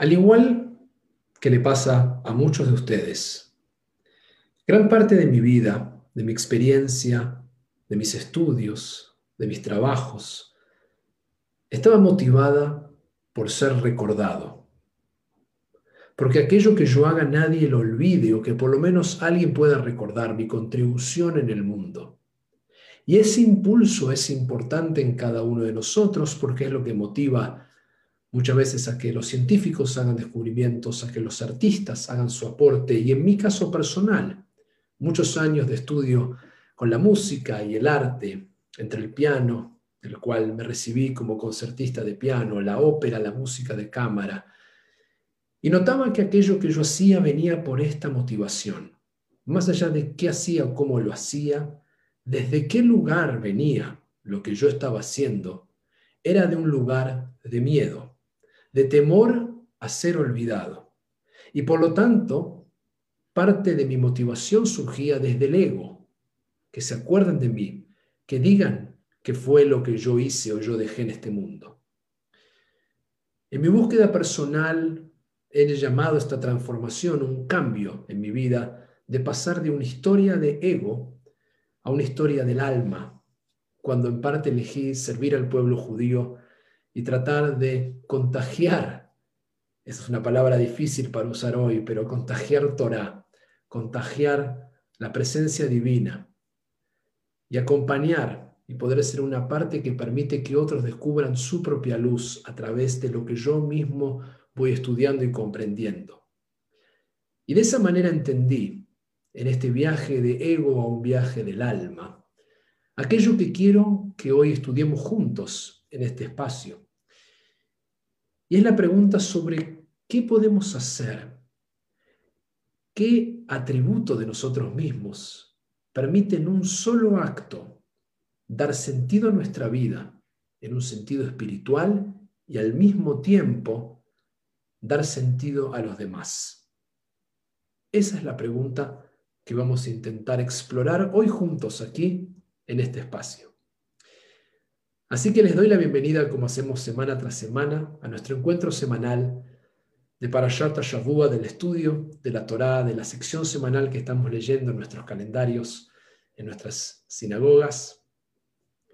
Al igual que le pasa a muchos de ustedes, gran parte de mi vida, de mi experiencia, de mis estudios, de mis trabajos, estaba motivada por ser recordado. Porque aquello que yo haga nadie lo olvide o que por lo menos alguien pueda recordar mi contribución en el mundo. Y ese impulso es importante en cada uno de nosotros porque es lo que motiva muchas veces a que los científicos hagan descubrimientos, a que los artistas hagan su aporte. Y en mi caso personal, muchos años de estudio con la música y el arte, entre el piano, del cual me recibí como concertista de piano, la ópera, la música de cámara, y notaba que aquello que yo hacía venía por esta motivación, más allá de qué hacía o cómo lo hacía, desde qué lugar venía lo que yo estaba haciendo, era de un lugar de miedo de temor a ser olvidado. Y por lo tanto, parte de mi motivación surgía desde el ego, que se acuerden de mí, que digan que fue lo que yo hice o yo dejé en este mundo. En mi búsqueda personal he llamado esta transformación un cambio en mi vida de pasar de una historia de ego a una historia del alma, cuando en parte elegí servir al pueblo judío y tratar de contagiar, esa es una palabra difícil para usar hoy, pero contagiar Torah, contagiar la presencia divina y acompañar y poder ser una parte que permite que otros descubran su propia luz a través de lo que yo mismo voy estudiando y comprendiendo. Y de esa manera entendí, en este viaje de ego a un viaje del alma, aquello que quiero que hoy estudiemos juntos en este espacio. Y es la pregunta sobre qué podemos hacer, qué atributo de nosotros mismos permite en un solo acto dar sentido a nuestra vida, en un sentido espiritual y al mismo tiempo dar sentido a los demás. Esa es la pregunta que vamos a intentar explorar hoy juntos aquí en este espacio. Así que les doy la bienvenida, como hacemos semana tras semana, a nuestro encuentro semanal de Parashat Shavua, del estudio de la Torá, de la sección semanal que estamos leyendo en nuestros calendarios, en nuestras sinagogas.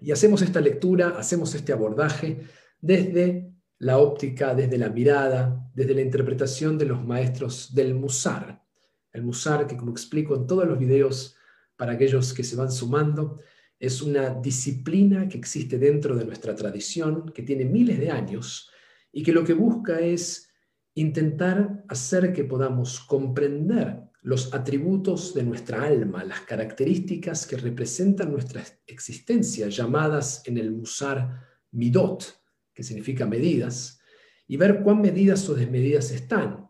Y hacemos esta lectura, hacemos este abordaje desde la óptica, desde la mirada, desde la interpretación de los maestros del Musar. El Musar, que como explico en todos los videos para aquellos que se van sumando, es una disciplina que existe dentro de nuestra tradición, que tiene miles de años y que lo que busca es intentar hacer que podamos comprender los atributos de nuestra alma, las características que representan nuestra existencia, llamadas en el Musar midot, que significa medidas, y ver cuán medidas o desmedidas están.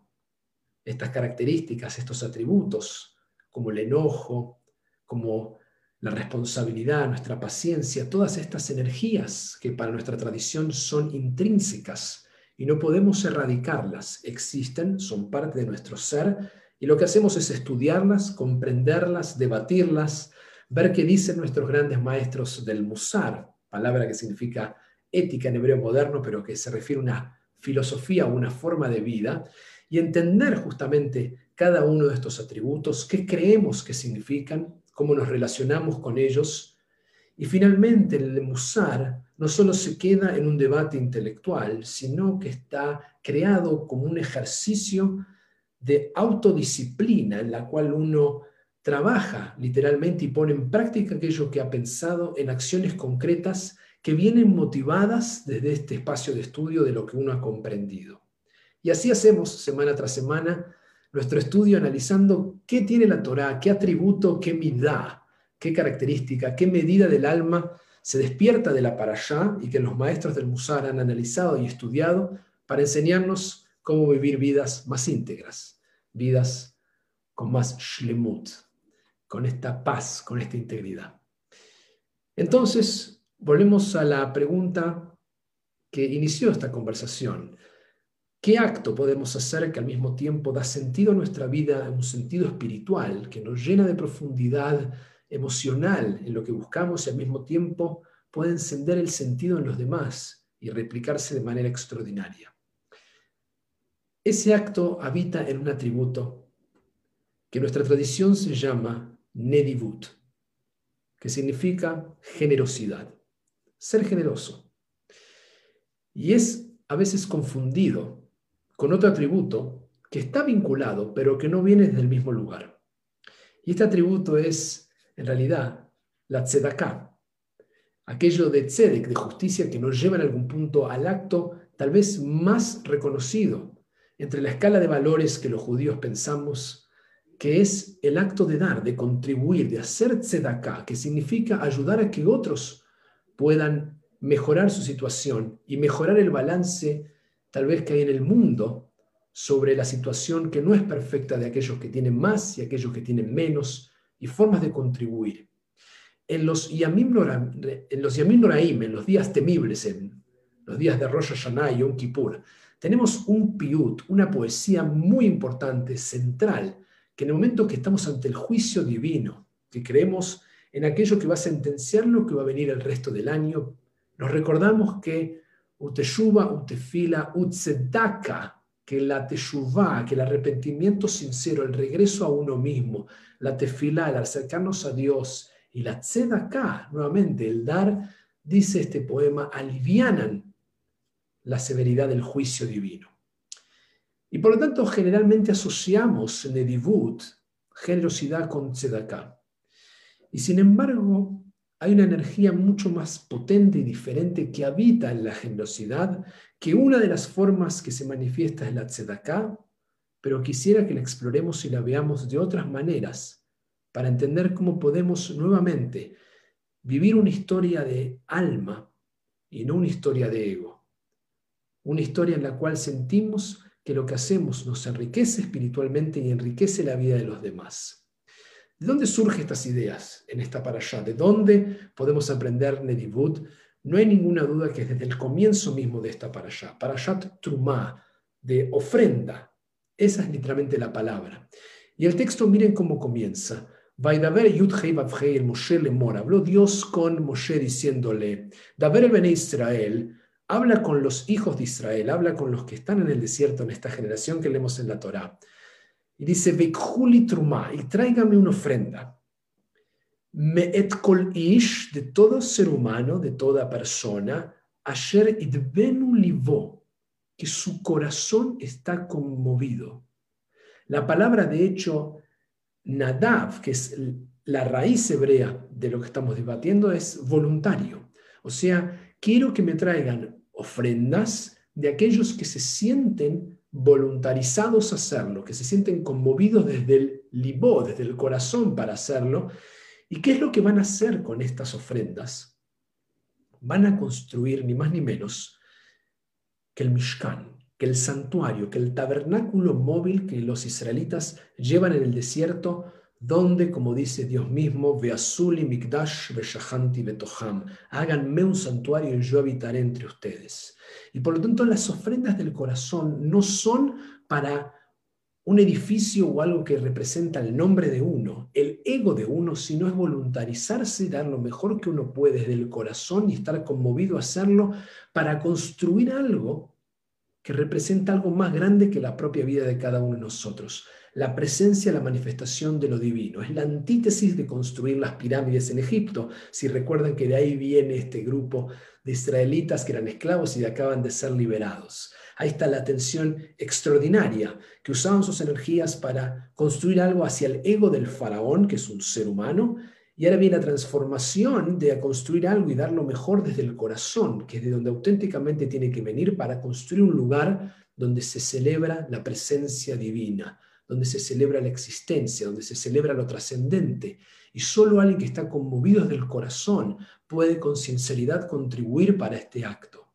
Estas características, estos atributos, como el enojo, como la responsabilidad, nuestra paciencia, todas estas energías que para nuestra tradición son intrínsecas y no podemos erradicarlas, existen, son parte de nuestro ser y lo que hacemos es estudiarlas, comprenderlas, debatirlas, ver qué dicen nuestros grandes maestros del Musar, palabra que significa ética en hebreo moderno, pero que se refiere a una filosofía o una forma de vida, y entender justamente cada uno de estos atributos, qué creemos que significan, cómo nos relacionamos con ellos. Y finalmente el Musar no solo se queda en un debate intelectual, sino que está creado como un ejercicio de autodisciplina en la cual uno trabaja literalmente y pone en práctica aquello que ha pensado en acciones concretas que vienen motivadas desde este espacio de estudio de lo que uno ha comprendido. Y así hacemos semana tras semana nuestro estudio analizando qué tiene la Torá, qué atributo, qué midá, qué característica, qué medida del alma se despierta de la parashá y que los maestros del Musar han analizado y estudiado para enseñarnos cómo vivir vidas más íntegras, vidas con más shlemut, con esta paz, con esta integridad. Entonces, volvemos a la pregunta que inició esta conversación. ¿Qué acto podemos hacer que al mismo tiempo da sentido a nuestra vida en un sentido espiritual, que nos llena de profundidad emocional en lo que buscamos y al mismo tiempo puede encender el sentido en los demás y replicarse de manera extraordinaria? ese acto habita en un atributo que nuestra tradición se llama nedivut, que significa generosidad, ser generoso. Y es a veces confundido con otro atributo que está vinculado, pero que no viene del mismo lugar. Y este atributo es, en realidad, la tzedaká, aquello de tzedek, de justicia, que nos lleva en algún punto al acto tal vez más reconocido entre la escala de valores que los judíos pensamos, que es el acto de dar, de contribuir, de hacer tzedaká, que significa ayudar a que otros puedan mejorar su situación y mejorar el balance tal vez que hay en el mundo sobre la situación que no es perfecta de aquellos que tienen más y aquellos que tienen menos y formas de contribuir. En los Yamim, Noraim, en los días temibles, en los días de Rosh Hashanah y Yom Kippur, tenemos un piut, una poesía muy importante, central, que en el momento que estamos ante el juicio divino, que creemos en aquello que va a sentenciar lo que va a venir el resto del año, nos recordamos que uteshuva, utefila, utzedaka, que la teshuvá, que el arrepentimiento sincero, el regreso a uno mismo, la tefilá, el acercarnos a Dios, y la tzedakah, nuevamente, el dar, dice este poema, alivianan la severidad del juicio divino. Y por lo tanto, generalmente asociamos nedivut, generosidad con tzedakah. Y sin embargo, hay una energía mucho más potente y diferente que habita en la generosidad, que una de las formas que se manifiesta es la tzedakah, pero quisiera que la exploremos y la veamos de otras maneras para entender cómo podemos nuevamente vivir una historia de alma y no una historia de ego. Una historia en la cual sentimos que lo que hacemos nos enriquece espiritualmente y enriquece la vida de los demás. ¿De dónde surgen estas ideas en esta parasha? ¿De dónde podemos aprender Nedivut? No hay ninguna duda que desde el comienzo mismo de esta parasha, parashat trumá, de ofrenda, esa es literalmente la palabra. Y el texto, miren cómo comienza. Vaidaber Yudhei el Moshe Lemor, habló Dios con Moshe diciéndole, Daber el Bene Israel, habla con los hijos de Israel, habla con los que están en el desierto en esta generación que leemos en la Torá. Y dice, Vekhuli Truma, y tráigame una ofrenda. Me et kol ish, de todo ser humano, de toda persona, asher idbenu livo, que su corazón está conmovido. La palabra, de hecho, Nadav, que es la raíz hebrea de lo que estamos debatiendo, es voluntario. O sea, quiero que me traigan ofrendas de aquellos que se sienten voluntarizados a hacerlo, que se sienten conmovidos desde el libó, desde el corazón para hacerlo. ¿Y qué es lo que van a hacer con estas ofrendas? Van a construir ni más ni menos que el Mishkan, que el santuario, que el tabernáculo móvil que los israelitas llevan en el desierto, donde, como dice Dios mismo, Veazuli Mikdash Beshahanti Betoham, háganme un santuario y yo habitaré entre ustedes. Y por lo tanto, las ofrendas del corazón no son para un edificio o algo que representa el nombre de uno, el ego de uno, sino es voluntarizarse, dar lo mejor que uno puede desde el corazón y estar conmovido a hacerlo para construir algo que representa algo más grande que la propia vida de cada uno de nosotros. La presencia, la manifestación de lo divino. Es la antítesis de construir las pirámides en Egipto. Si recuerdan que de ahí viene este grupo de israelitas que eran esclavos y acaban de ser liberados. Ahí está la atención extraordinaria, que usaban sus energías para construir algo hacia el ego del faraón, que es un ser humano, y ahora viene la transformación de construir algo y dar lo mejor desde el corazón, que es de donde auténticamente tiene que venir para construir un lugar donde se celebra la presencia divina, donde se celebra la existencia, donde se celebra lo trascendente. Y solo alguien que está conmovido desde el corazón puede con sinceridad contribuir para este acto.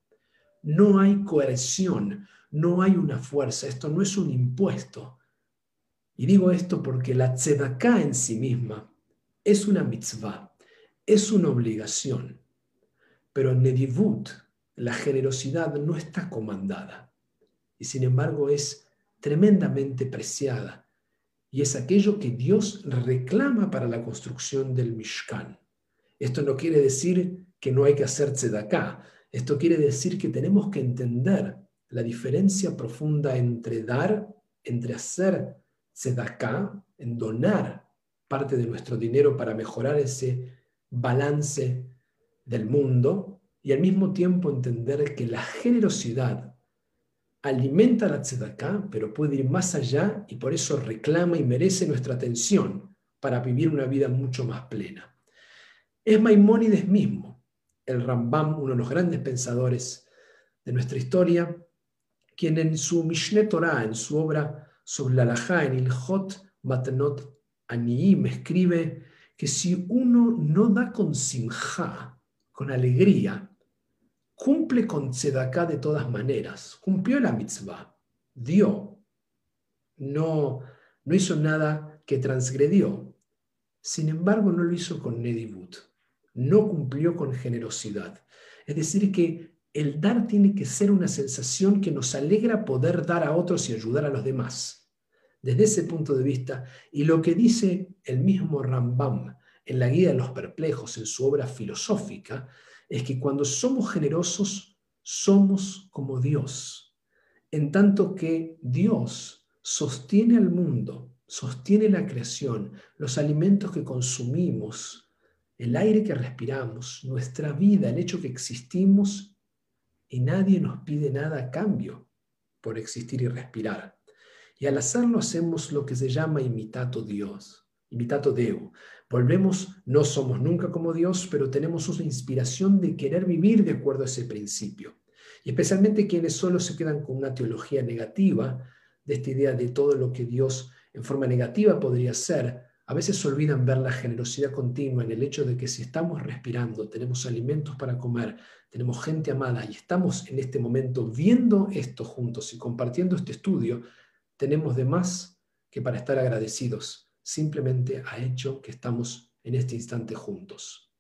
No hay coerción, no hay una fuerza, esto no es un impuesto. Y digo esto porque la tzedaká en sí misma es una mitzvah, es una obligación, pero Nedivut la generosidad no está comandada y sin embargo es tremendamente preciada y es aquello que Dios reclama para la construcción del Mishkan. Esto no quiere decir que no hay que hacer tzedaká, esto quiere decir que tenemos que entender la diferencia profunda entre dar, entre hacer tzedakah, en donar parte de nuestro dinero para mejorar ese balance del mundo y al mismo tiempo entender que la generosidad alimenta la tzedakah, pero puede ir más allá y por eso reclama y merece nuestra atención para vivir una vida mucho más plena. Es Maimónides mismo, el Rambam, uno de los grandes pensadores de nuestra historia, quien en su Mishneh Torah, en su obra sobre la Lajá, en Ilhot Matnot Aniim, escribe que si uno no da con simja, con alegría, cumple con tzedaká de todas maneras, cumplió la mitzvah, dio, no, no hizo nada que transgredió. Sin embargo, no lo hizo con nedibut, no cumplió con generosidad. Es decir, que el dar tiene que ser una sensación que nos alegra poder dar a otros y ayudar a los demás. Desde ese punto de vista, y lo que dice el mismo Rambam en la Guía de los Perplejos, en su obra filosófica, es que cuando somos generosos, somos como Dios, en tanto que Dios sostiene al mundo, sostiene la creación, los alimentos que consumimos, el aire que respiramos, nuestra vida, el hecho que existimos y nadie nos pide nada a cambio por existir y respirar. Y al hacerlo hacemos lo que se llama imitato Dios, imitato Deo. Volvemos, no somos nunca como Dios, pero tenemos una inspiración de querer vivir de acuerdo a ese principio. Y especialmente quienes solo se quedan con una teología negativa de esta idea de todo lo que Dios en forma negativa podría ser, a veces olvidan ver la generosidad continua en el hecho de que si estamos respirando, tenemos alimentos para comer, tenemos gente amada y estamos en este momento viendo esto juntos y compartiendo este estudio, tenemos de más que para estar agradecidos simplemente ha hecho que estamos en este instante juntos.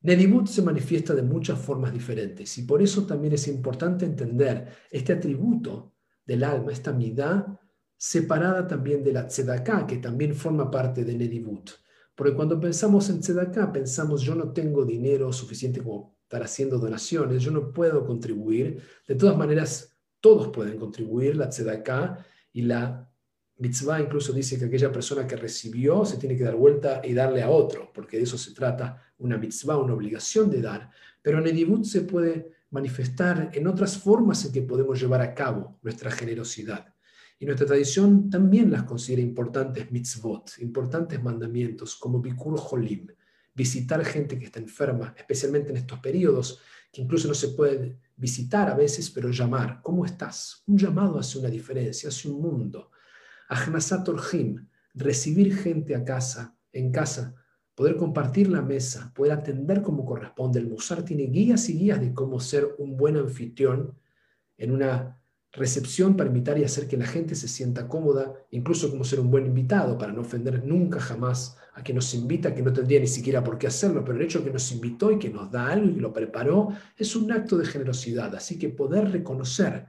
Nedibut se manifiesta de muchas formas diferentes y por eso también es importante entender este atributo del alma, esta midá, separada también de la tzedaká, que también forma parte de Nedibut. Porque cuando pensamos en tzedaká, pensamos yo no tengo dinero suficiente como estar haciendo donaciones, yo no puedo contribuir. De todas maneras, todos pueden contribuir, la tzedaká y la mitzvah incluso dice que aquella persona que recibió se tiene que dar vuelta y darle a otro, porque de eso se trata una mitzvah, una obligación de dar. Pero Nedibut se puede manifestar en otras formas en que podemos llevar a cabo nuestra generosidad. Y nuestra tradición también las considera importantes mitzvot, importantes mandamientos, como Bikur Holim, visitar gente que está enferma, especialmente en estos periodos, que incluso no se puede visitar a veces, pero llamar. ¿Cómo estás? Un llamado hace una diferencia, hace un mundo. Ahnasat Orhim, recibir gente a casa, en casa, poder compartir la mesa, poder atender como corresponde. El Musar tiene guías y guías de cómo ser un buen anfitrión en una recepción para invitar y hacer que la gente se sienta cómoda, incluso como ser un buen invitado, para no ofender nunca jamás a quien nos invita, que no tendría ni siquiera por qué hacerlo, pero el hecho de que nos invitó y que nos da algo y lo preparó es un acto de generosidad. Así que poder reconocer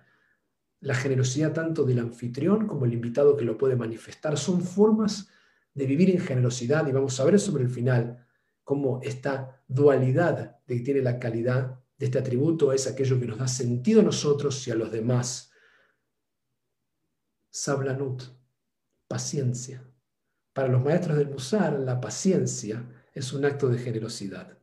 la generosidad tanto del anfitrión como el invitado que lo puede manifestar. Son formas de vivir en generosidad y vamos a ver sobre el final cómo esta dualidad de que tiene la calidad de este atributo es aquello que nos da sentido a nosotros y a los demás. Sablanut, paciencia. Para los maestros del Musar, la paciencia es un acto de generosidad.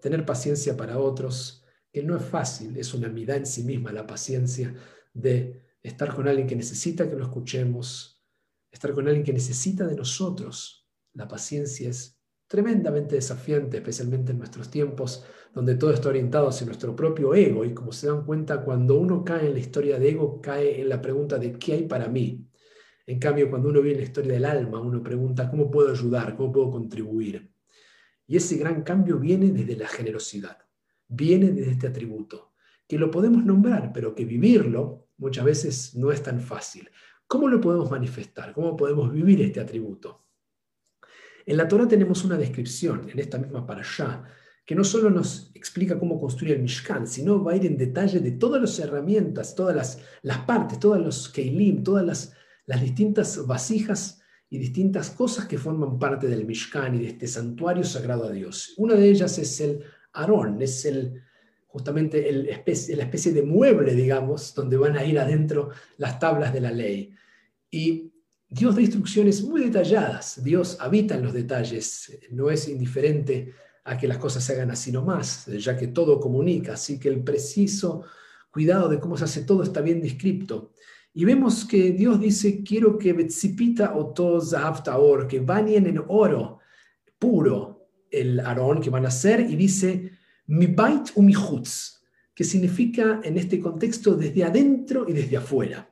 Tener paciencia para otros, que no es fácil, es una mirada en sí misma la paciencia, de estar con alguien que necesita que lo escuchemos, estar con alguien que necesita de nosotros. La paciencia es tremendamente desafiante, especialmente en nuestros tiempos donde todo está orientado hacia nuestro propio ego y como se dan cuenta, cuando uno cae en la historia de ego, cae en la pregunta de ¿qué hay para mí? En cambio, cuando uno en la historia del alma, uno pregunta ¿cómo puedo ayudar? ¿Cómo puedo contribuir? Y ese gran cambio viene desde la generosidad, viene desde este atributo que lo podemos nombrar, pero que vivirlo muchas veces no es tan fácil. ¿Cómo lo podemos manifestar? ¿Cómo podemos vivir este atributo? En la Torah tenemos una descripción, en esta misma allá, que no solo nos explica cómo construir el Mishkan, sino va a ir en detalle de todas las herramientas, todas las, las partes, todos los keilim, todas las, las distintas vasijas y distintas cosas que forman parte del Mishkan y de este santuario sagrado a Dios. Una de ellas es el Aarón, es el, justamente la especie de mueble, digamos, donde van a ir adentro las tablas de la ley. Y Dios da instrucciones muy detalladas, Dios habita en los detalles, no es indiferente a que las cosas se hagan así nomás, ya que todo comunica, así que el preciso cuidado de cómo se hace todo está bien descrito. Y vemos que Dios dice, quiero que Betzipita que bañen en oro puro el Aarón que van a hacer, y dice, mi bait u mi que significa en este contexto desde adentro y desde afuera.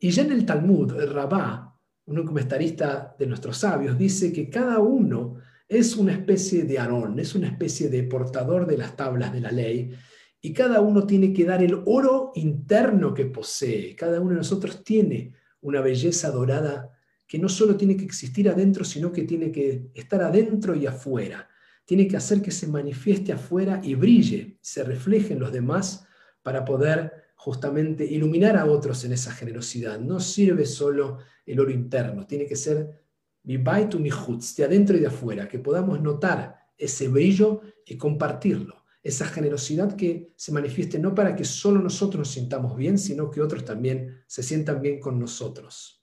Y ya en el Talmud, el Rabá, un comentarista de nuestros sabios, dice que cada uno es una especie de Aarón, es una especie de portador de las tablas de la ley, y cada uno tiene que dar el oro interno que posee. Cada uno de nosotros tiene una belleza dorada que no solo tiene que existir adentro, sino que tiene que estar adentro y afuera. Tiene que hacer que se manifieste afuera y brille, se refleje en los demás para poder justamente iluminar a otros en esa generosidad. No sirve solo el oro interno, tiene que ser mi baitu mi de adentro y de afuera, que podamos notar ese brillo y compartirlo esa generosidad que se manifieste no para que solo nosotros nos sintamos bien, sino que otros también se sientan bien con nosotros.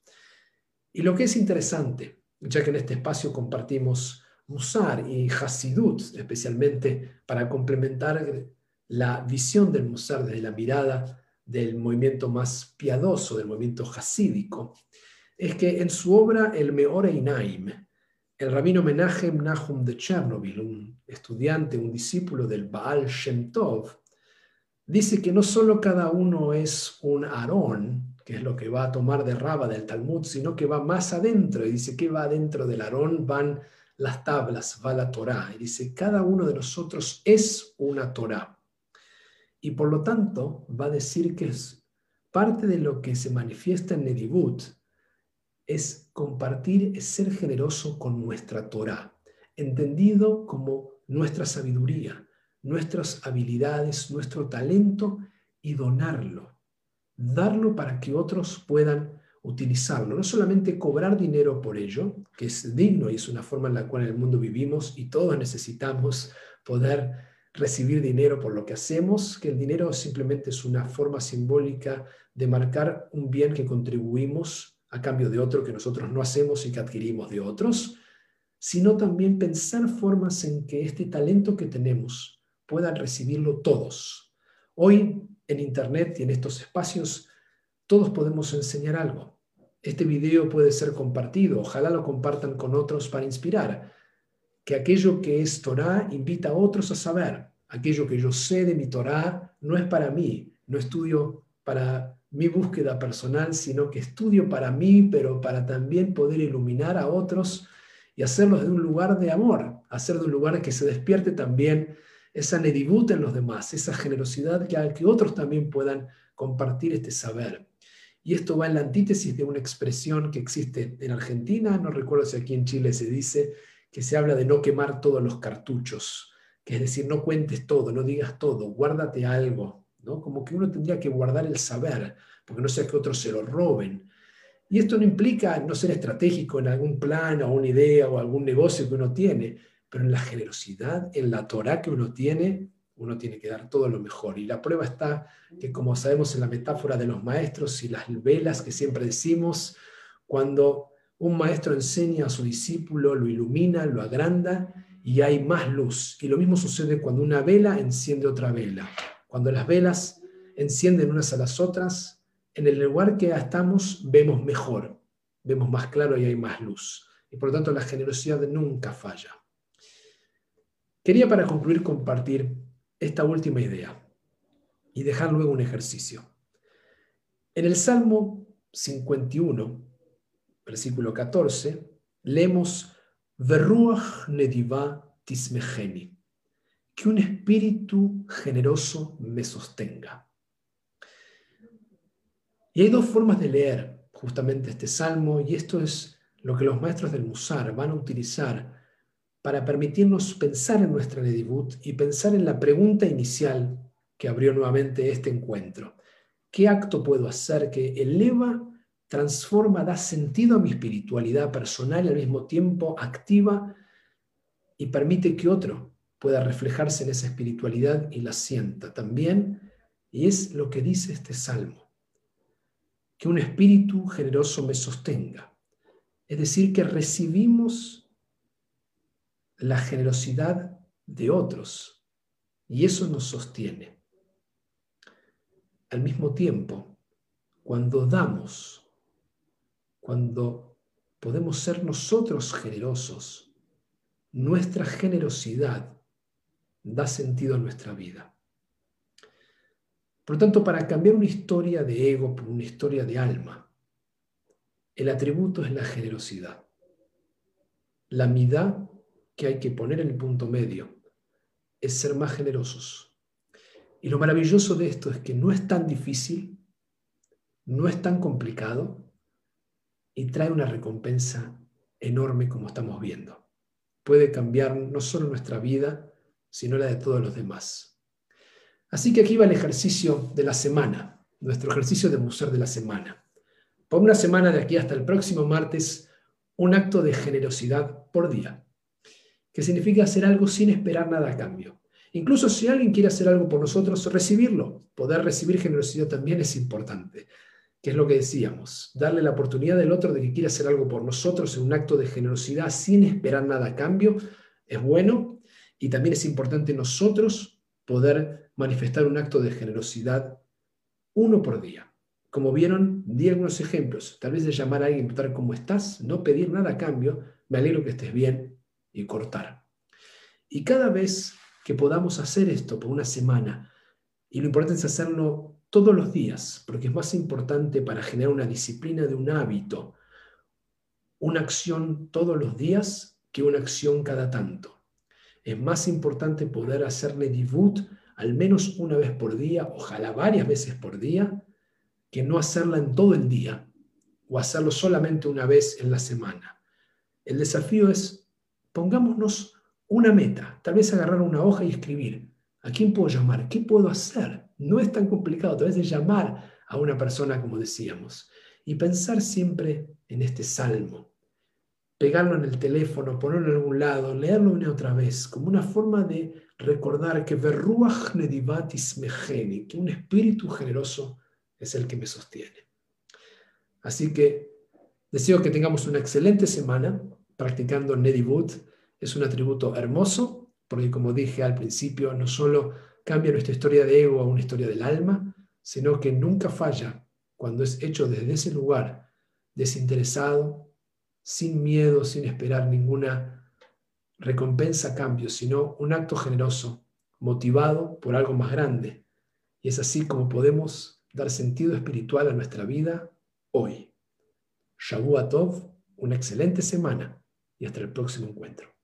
Y lo que es interesante, ya que en este espacio compartimos Musar y Hasidut, especialmente para complementar la visión del Musar desde la mirada del movimiento más piadoso, del movimiento hasídico, es que en su obra El Meore Inaim, el rabino Menachem Nahum de Chernobyl, un estudiante, un discípulo del Baal Shem Tov, dice que no solo cada uno es un Aarón, que es lo que va a tomar de Raba del Talmud, sino que va más adentro. Y dice que va adentro del Aarón, van las tablas, va la Torá. Y dice, cada uno de nosotros es una Torá. Y por lo tanto va a decir que es parte de lo que se manifiesta en Nedibut, es compartir, es ser generoso con nuestra Torah, entendido como nuestra sabiduría, nuestras habilidades, nuestro talento y donarlo, darlo para que otros puedan utilizarlo, no solamente cobrar dinero por ello, que es digno y es una forma en la cual en el mundo vivimos y todos necesitamos poder recibir dinero por lo que hacemos, que el dinero simplemente es una forma simbólica de marcar un bien que contribuimos a cambio de otro que nosotros no hacemos y que adquirimos de otros, sino también pensar formas en que este talento que tenemos puedan recibirlo todos. Hoy en Internet y en estos espacios todos podemos enseñar algo. Este video puede ser compartido, ojalá lo compartan con otros para inspirar. Que aquello que es Torah invita a otros a saber. Aquello que yo sé de mi Torah no es para mí, no estudio para mi búsqueda personal, sino que estudio para mí, pero para también poder iluminar a otros y hacerlos de un lugar de amor, hacer de un lugar que se despierte también esa nedibut en los demás, esa generosidad que, que otros también puedan compartir este saber. Y esto va en la antítesis de una expresión que existe en Argentina, no recuerdo si aquí en Chile se dice, que se habla de no quemar todos los cartuchos, que es decir, no cuentes todo, no digas todo, guárdate algo, como que uno tendría que guardar el saber, porque no sea que otros se lo roben. Y esto no implica no ser estratégico en algún plan o una idea o algún negocio que uno tiene, pero en la generosidad, en la Torah que uno tiene, uno tiene que dar todo lo mejor. Y la prueba está que, como sabemos en la metáfora de los maestros y las velas que siempre decimos, cuando un maestro enseña a su discípulo, lo ilumina, lo agranda y hay más luz. Y lo mismo sucede cuando una vela enciende otra vela. Cuando las velas encienden unas a las otras, en el lugar que estamos vemos mejor, vemos más claro y hay más luz. Y por lo tanto la generosidad nunca falla. Quería para concluir compartir esta última idea y dejar luego un ejercicio. En el Salmo 51, versículo 14, leemos Verruach nediva tismecheni que un espíritu generoso me sostenga. Y hay dos formas de leer justamente este salmo, y esto es lo que los maestros del Musar van a utilizar para permitirnos pensar en nuestra Nedibut y pensar en la pregunta inicial que abrió nuevamente este encuentro. ¿Qué acto puedo hacer que eleva, transforma, da sentido a mi espiritualidad personal y al mismo tiempo activa y permite que otro pueda reflejarse en esa espiritualidad y la sienta también. Y es lo que dice este salmo, que un espíritu generoso me sostenga. Es decir, que recibimos la generosidad de otros y eso nos sostiene. Al mismo tiempo, cuando damos, cuando podemos ser nosotros generosos, nuestra generosidad da sentido a nuestra vida. Por lo tanto, para cambiar una historia de ego por una historia de alma, el atributo es la generosidad. La mitad que hay que poner en el punto medio es ser más generosos. Y lo maravilloso de esto es que no es tan difícil, no es tan complicado y trae una recompensa enorme como estamos viendo. Puede cambiar no solo nuestra vida, sino la de todos los demás. Así que aquí va el ejercicio de la semana, nuestro ejercicio de museo de la semana. Por una semana de aquí hasta el próximo martes, un acto de generosidad por día, que significa hacer algo sin esperar nada a cambio. Incluso si alguien quiere hacer algo por nosotros, recibirlo. Poder recibir generosidad también es importante, que es lo que decíamos, darle la oportunidad del otro de que quiera hacer algo por nosotros en un acto de generosidad sin esperar nada a cambio, es bueno y también es importante nosotros poder manifestar un acto de generosidad uno por día. Como vieron, di algunos ejemplos. Tal vez de llamar a alguien y preguntar cómo estás, no pedir nada a cambio, me alegro que estés bien y cortar. Y cada vez que podamos hacer esto por una semana, y lo importante es hacerlo todos los días, porque es más importante para generar una disciplina de un hábito, una acción todos los días que una acción cada tanto. Es más importante poder hacer Nedivut al menos una vez por día, ojalá varias veces por día, que no hacerla en todo el día o hacerlo solamente una vez en la semana. El desafío es, pongámonos una meta, tal vez agarrar una hoja y escribir, ¿a quién puedo llamar? ¿Qué puedo hacer? No es tan complicado, tal vez llamar a una persona, como decíamos, y pensar siempre en este salmo pegarlo en el teléfono, ponerlo en algún lado, leerlo una y otra vez, como una forma de recordar que Verruach Nedivatis Mejeni, que un espíritu generoso es el que me sostiene. Así que deseo que tengamos una excelente semana practicando Nedivut. Es un atributo hermoso, porque como dije al principio, no solo cambia nuestra historia de ego a una historia del alma, sino que nunca falla cuando es hecho desde ese lugar desinteresado, sin miedo, sin esperar ninguna recompensa a cambio, sino un acto generoso, motivado por algo más grande. Y es así como podemos dar sentido espiritual a nuestra vida hoy. Shavuot Tov, una excelente semana y hasta el próximo encuentro.